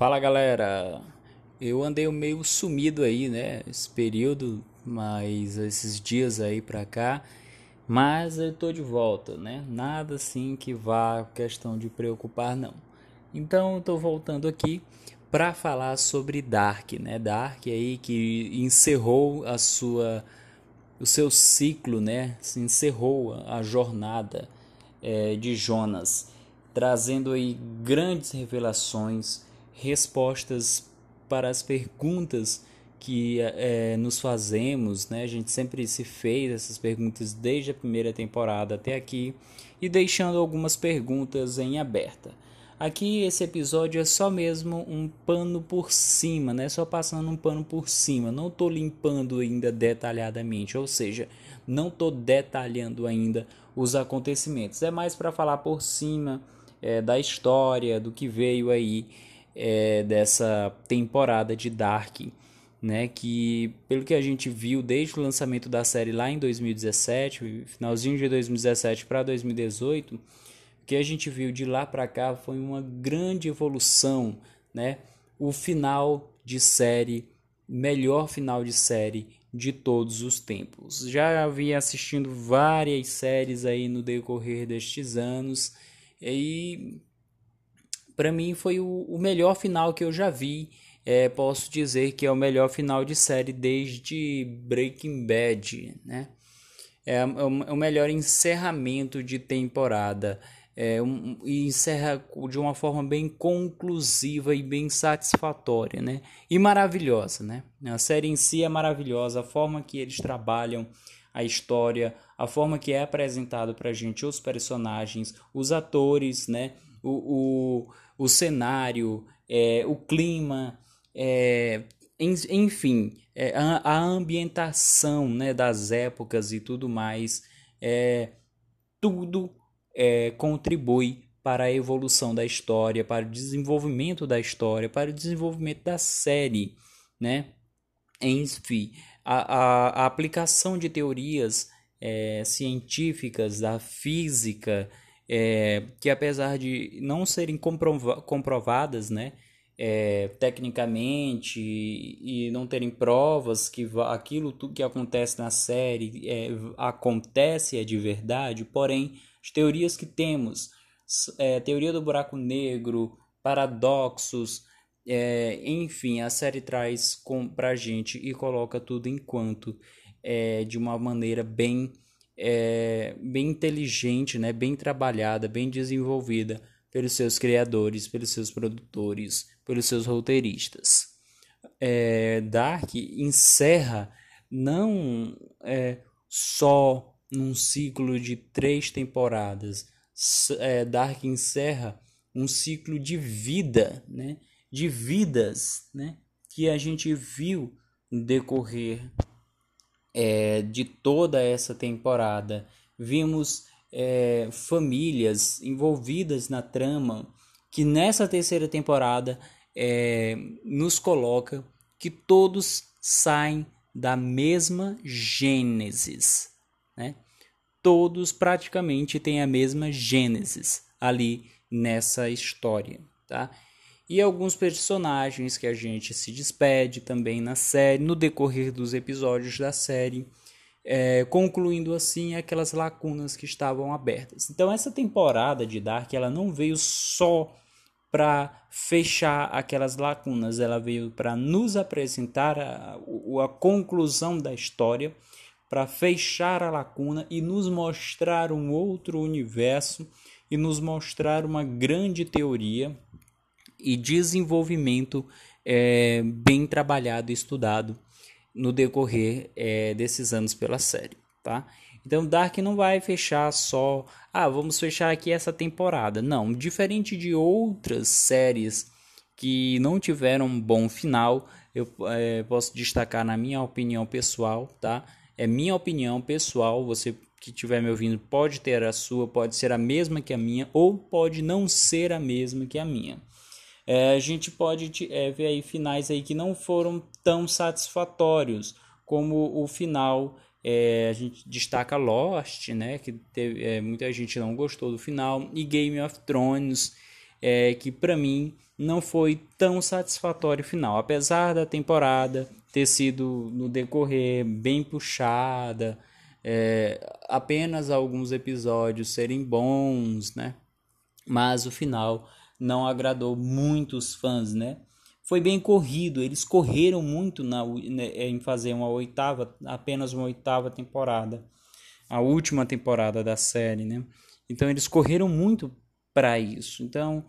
Fala galera, eu andei meio sumido aí, né? Esse período, mas esses dias aí pra cá, mas eu tô de volta, né? Nada assim que vá questão de preocupar, não. Então eu tô voltando aqui para falar sobre Dark, né? Dark aí que encerrou a sua, o seu ciclo, né? Se encerrou a jornada é, de Jonas, trazendo aí grandes revelações respostas para as perguntas que é, nos fazemos, né? A gente sempre se fez essas perguntas desde a primeira temporada até aqui e deixando algumas perguntas em aberta. Aqui esse episódio é só mesmo um pano por cima, né? Só passando um pano por cima. Não estou limpando ainda detalhadamente, ou seja, não estou detalhando ainda os acontecimentos. É mais para falar por cima é, da história, do que veio aí é, dessa temporada de Dark, né? Que pelo que a gente viu desde o lançamento da série lá em 2017, finalzinho de 2017 para 2018, o que a gente viu de lá para cá foi uma grande evolução, né? O final de série, melhor final de série de todos os tempos. Já havia assistindo várias séries aí no decorrer destes anos e para mim foi o, o, melhor final que eu já vi. É, posso dizer que é o melhor final de série desde Breaking Bad, né? É, é, o, é o melhor encerramento de temporada. É, um, e encerra de uma forma bem conclusiva e bem satisfatória, né? E maravilhosa, né? A série em si é maravilhosa, a forma que eles trabalham a história, a forma que é apresentado para a gente os personagens, os atores, né? O, o, o cenário, é, o clima, é, enfim, é, a, a, ambientação né, das épocas e tudo mais, é, tudo é, contribui para a evolução da história, para o desenvolvimento da história, para o desenvolvimento da série, né? Enfim, a, a, a aplicação de teorias é, científicas da física é, que apesar de não serem comprova comprovadas, né, é, tecnicamente e, não terem provas que aquilo tudo que acontece na série é, acontece é de verdade, porém as teorias que temos, é, teoria do buraco negro, paradoxos, é, enfim, a série traz com, pra gente e coloca tudo enquanto é, de uma maneira bem é, bem inteligente, né, bem trabalhada, bem desenvolvida pelos seus criadores, pelos seus produtores, pelos seus roteiristas. É, Dark encerra não é, só num ciclo de três temporadas. É, Dark encerra um ciclo de vida, né? de vidas né? que a gente viu decorrer é, de toda essa temporada. Vimos é, famílias envolvidas na trama que nessa terceira temporada é, nos coloca que todos saem da mesma Gênesis, né? Todos praticamente têm a mesma Gênesis ali nessa história, tá? E alguns personagens que a gente se despede também na série, no decorrer dos episódios da série, é, concluindo assim aquelas lacunas que estavam abertas. Então essa temporada de Dark ela não veio só para fechar aquelas lacunas, ela veio para nos apresentar a, a, a conclusão da história, para fechar a lacuna e nos mostrar um outro universo e nos mostrar uma grande teoria e desenvolvimento é, bem trabalhado e estudado no decorrer é, desses anos pela série, tá? Então Dark não vai fechar só, ah, vamos fechar aqui essa temporada. Não, diferente de outras séries que não tiveram um bom final, eu é, posso destacar na minha opinião pessoal, tá? É minha opinião pessoal, você que estiver me ouvindo pode ter a sua, pode ser a mesma que a minha, ou pode não ser a mesma que a minha é, a gente pode é, ver aí finais aí que não foram tão satisfatórios como o final é, a gente destaca Lost, né, que teve, é, muita gente não gostou do final, e Game of Thrones, é, que para mim não foi tão satisfatório o final, apesar da temporada ter sido no decorrer bem puxada, é, apenas alguns episódios serem bons, né? Mas o final não agradou muitos fãs, né? Foi bem corrido, eles correram muito na, né, em fazer uma oitava, apenas uma oitava temporada, a última temporada da série, né? Então eles correram muito para isso. Então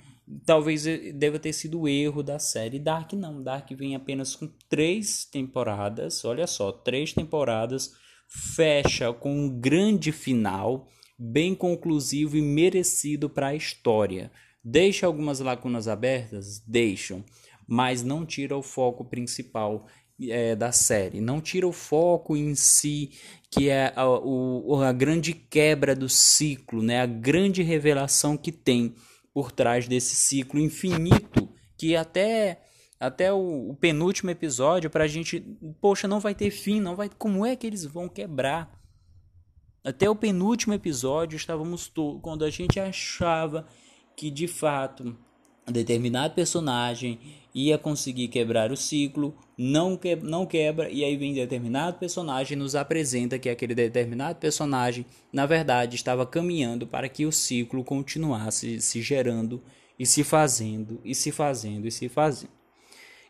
talvez deva ter sido o erro da série. Dark não, Dark vem apenas com três temporadas, olha só, três temporadas, fecha com um grande final, bem conclusivo e merecido para a história. Deixa algumas lacunas abertas? Deixam, mas não tira o foco principal é, da série. Não tira o foco em si, que é a, o, a grande quebra do ciclo, né? a grande revelação que tem por trás desse ciclo infinito que até até o, o penúltimo episódio para a gente, poxa, não vai ter fim, não vai, como é que eles vão quebrar? Até o penúltimo episódio estávamos quando a gente achava que de fato determinado personagem ia conseguir quebrar o ciclo, não, que, não quebra, e aí vem determinado personagem nos apresenta que aquele determinado personagem, na verdade, estava caminhando para que o ciclo continuasse se gerando e se fazendo, e se fazendo, e se fazendo.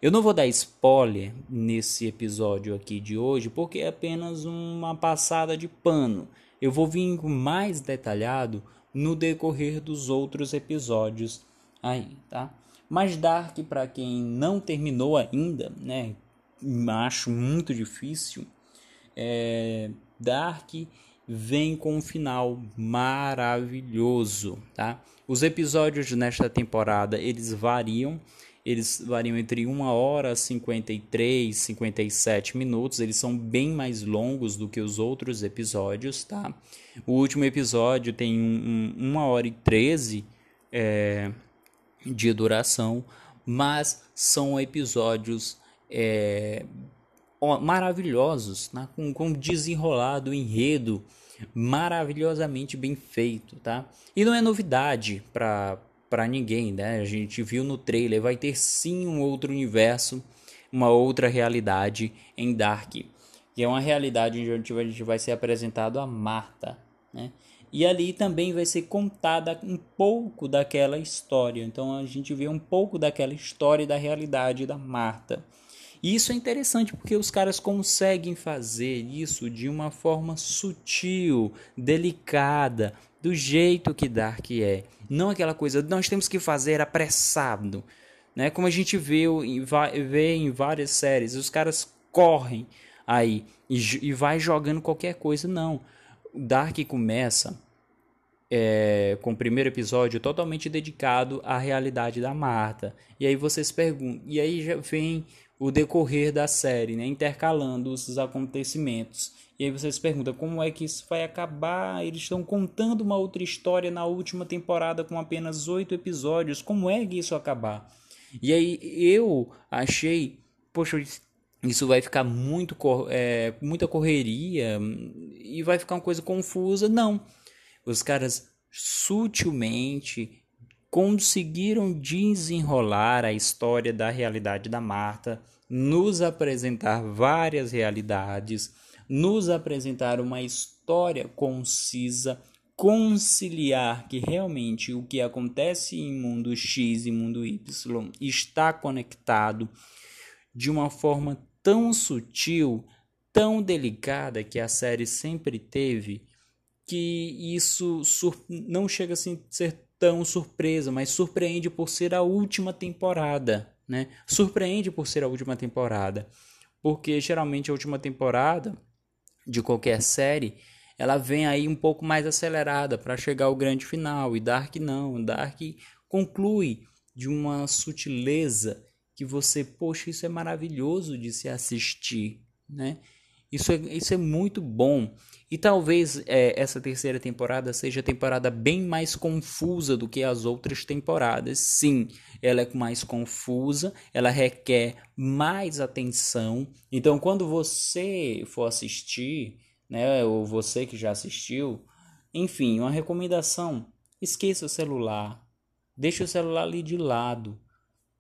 Eu não vou dar spoiler nesse episódio aqui de hoje, porque é apenas uma passada de pano. Eu vou vir mais detalhado no decorrer dos outros episódios aí, tá? Mas Dark, para quem não terminou ainda, né? Acho muito difícil. É, Dark vem com um final maravilhoso, tá? Os episódios nesta temporada eles variam, eles variam entre 1 hora 53, 57 minutos, eles são bem mais longos do que os outros episódios, tá? O último episódio tem 1 um, um, hora e 13 é, de duração, mas são episódios é, maravilhosos, né? com, com desenrolado enredo maravilhosamente bem feito, tá? E não é novidade para para ninguém, né? A gente viu no trailer, vai ter sim um outro universo, uma outra realidade em Dark, que é uma realidade onde a gente vai ser apresentado a Marta, né? E ali também vai ser contada um pouco daquela história. Então a gente vê um pouco daquela história e da realidade da Marta. E isso é interessante porque os caras conseguem fazer isso de uma forma sutil, delicada, do jeito que Dark é. Não aquela coisa, nós temos que fazer apressado. Né? Como a gente vê, vê em várias séries, os caras correm aí e, e vai jogando qualquer coisa. Não. Dark começa é, com o primeiro episódio totalmente dedicado à realidade da Marta. E aí vocês perguntam, e aí já vem o decorrer da série, né, intercalando os acontecimentos. E aí vocês perguntam como é que isso vai acabar? Eles estão contando uma outra história na última temporada com apenas oito episódios. Como é que isso acabar? E aí eu achei, poxa, isso vai ficar muito é, muita correria e vai ficar uma coisa confusa. Não. Os caras sutilmente conseguiram desenrolar a história da realidade da Marta, nos apresentar várias realidades, nos apresentar uma história concisa, conciliar que realmente o que acontece em mundo X e mundo Y está conectado de uma forma tão sutil, tão delicada que a série sempre teve, que isso não chega a ser tão surpresa, mas surpreende por ser a última temporada, né? Surpreende por ser a última temporada, porque geralmente a última temporada de qualquer série ela vem aí um pouco mais acelerada para chegar ao grande final e Dark não, Dark conclui de uma sutileza que você, poxa, isso é maravilhoso de se assistir, né? Isso é, isso é muito bom. E talvez é, essa terceira temporada seja a temporada bem mais confusa do que as outras temporadas. Sim, ela é mais confusa, ela requer mais atenção. Então, quando você for assistir, né, ou você que já assistiu, enfim, uma recomendação: esqueça o celular, deixe o celular ali de lado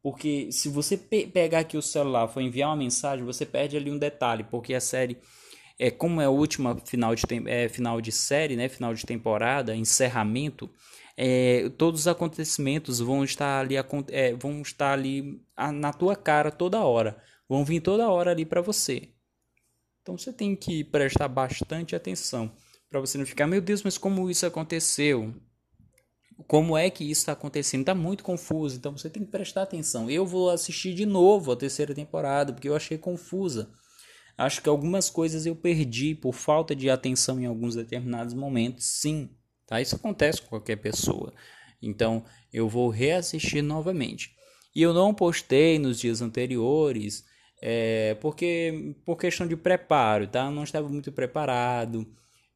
Porque se você pe pegar aqui o celular for enviar uma mensagem, você perde ali um detalhe, porque a série é como é a última final de é, final de série, né, final de temporada, encerramento, é, todos os acontecimentos vão estar ali é, vão estar ali na tua cara toda hora, vão vir toda hora ali para você. Então você tem que prestar bastante atenção para você não ficar, meu Deus, mas como isso aconteceu? Como é que isso está acontecendo? Está muito confuso, então você tem que prestar atenção. Eu vou assistir de novo a terceira temporada porque eu achei confusa. Acho que algumas coisas eu perdi por falta de atenção em alguns determinados momentos, sim. Tá? Isso acontece com qualquer pessoa. Então eu vou reassistir novamente. E eu não postei nos dias anteriores, é, porque por questão de preparo, tá? Eu não estava muito preparado.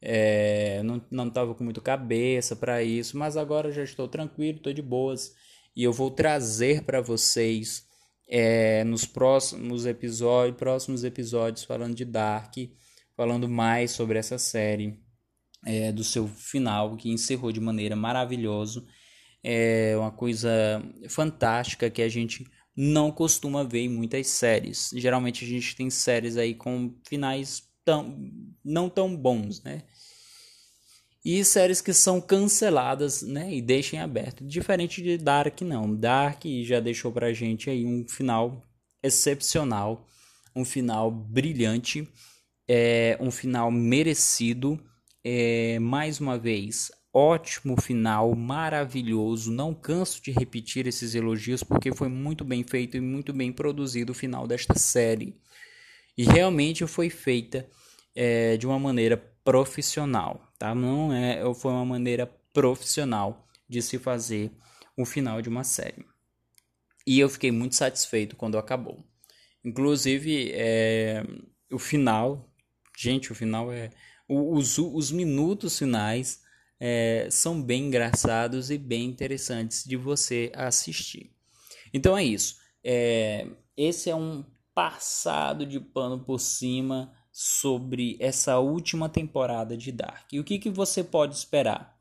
É, não estava com muito cabeça para isso, mas agora já estou tranquilo, estou de boas e eu vou trazer para vocês é, nos próximos episódios, próximos episódios falando de Dark, falando mais sobre essa série, é, do seu final que encerrou de maneira maravilhosa, é uma coisa fantástica que a gente não costuma ver em muitas séries. Geralmente a gente tem séries aí com finais tão, não tão bons, né? E séries que são canceladas, né? E deixem aberto. Diferente de Dark, não. Dark já deixou pra gente aí um final excepcional, um final brilhante, é, um final merecido. É, mais uma vez, ótimo final, maravilhoso. Não canso de repetir esses elogios porque foi muito bem feito e muito bem produzido o final desta série e realmente foi feita é, de uma maneira profissional, tá? Não é, foi uma maneira profissional de se fazer o final de uma série. E eu fiquei muito satisfeito quando acabou. Inclusive, é, o final, gente, o final é. Os, os minutos finais é, são bem engraçados e bem interessantes de você assistir. Então é isso. É, esse é um passado de pano por cima sobre essa última temporada de Dark. E o que, que você pode esperar?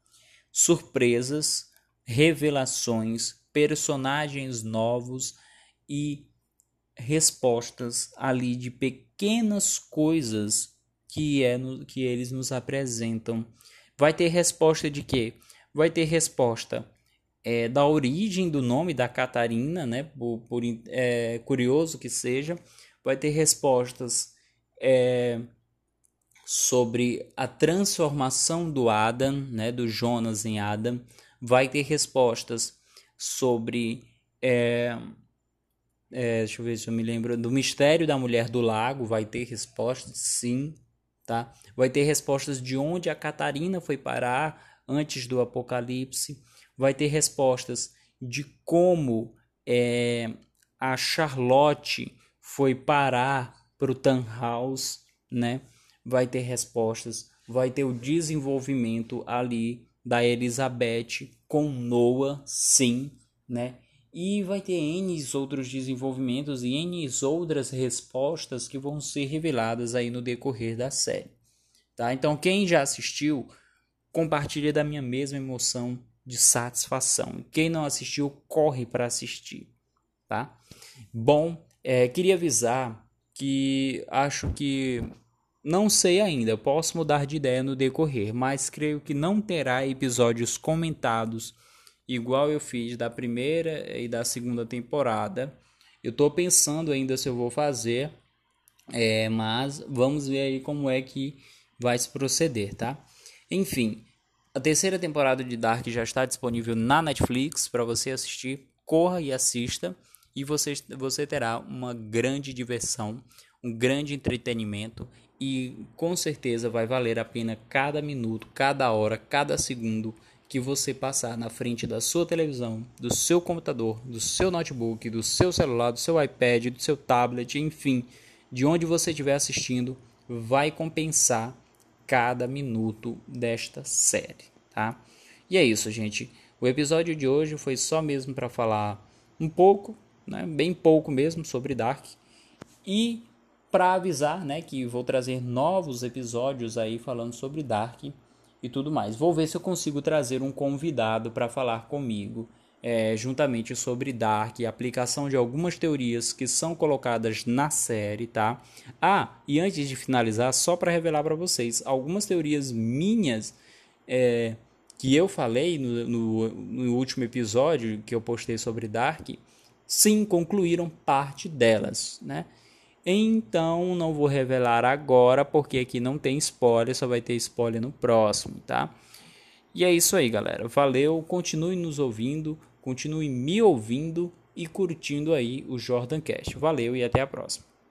Surpresas, revelações, personagens novos e respostas ali de pequenas coisas que, é no, que eles nos apresentam. Vai ter resposta de quê? Vai ter resposta é, da origem do nome da Catarina, né? Por, por é, curioso que seja, vai ter respostas é, sobre a transformação do Adam, né? Do Jonas em Adam. Vai ter respostas sobre é, é, deixa eu ver se eu me lembro do mistério da mulher do lago vai ter respostas sim tá vai ter respostas de onde a Catarina foi parar antes do apocalipse vai ter respostas de como é, a Charlotte foi parar para o Tannhaus, né? Vai ter respostas, vai ter o desenvolvimento ali da Elizabeth com Noah, sim, né? E vai ter N outros desenvolvimentos e N outras respostas que vão ser reveladas aí no decorrer da série, tá? Então quem já assistiu, compartilha da minha mesma emoção de satisfação. Quem não assistiu, corre para assistir, tá? Bom, é, queria avisar que acho que não sei ainda, posso mudar de ideia no decorrer, mas creio que não terá episódios comentados igual eu fiz da primeira e da segunda temporada. Eu estou pensando ainda se eu vou fazer, é, mas vamos ver aí como é que vai se proceder, tá? Enfim, a terceira temporada de Dark já está disponível na Netflix para você assistir. Corra e assista e você, você terá uma grande diversão, um grande entretenimento e com certeza vai valer a pena cada minuto, cada hora, cada segundo que você passar na frente da sua televisão, do seu computador, do seu notebook, do seu celular, do seu iPad, do seu tablet, enfim, de onde você estiver assistindo, vai compensar cada minuto desta série, tá? E é isso, gente. O episódio de hoje foi só mesmo para falar um pouco, né, bem pouco mesmo sobre Dark e para avisar, né, que vou trazer novos episódios aí falando sobre Dark e tudo mais. Vou ver se eu consigo trazer um convidado para falar comigo é, juntamente sobre Dark aplicação de algumas teorias que são colocadas na série, tá? Ah, e antes de finalizar, só para revelar para vocês, algumas teorias minhas é, que eu falei no, no, no último episódio que eu postei sobre Dark, sim, concluíram parte delas, né? Então não vou revelar agora porque aqui não tem spoiler, só vai ter spoiler no próximo, tá? E é isso aí, galera. Valeu, continue nos ouvindo, continue me ouvindo e curtindo aí o Jordan Cast. Valeu e até a próxima.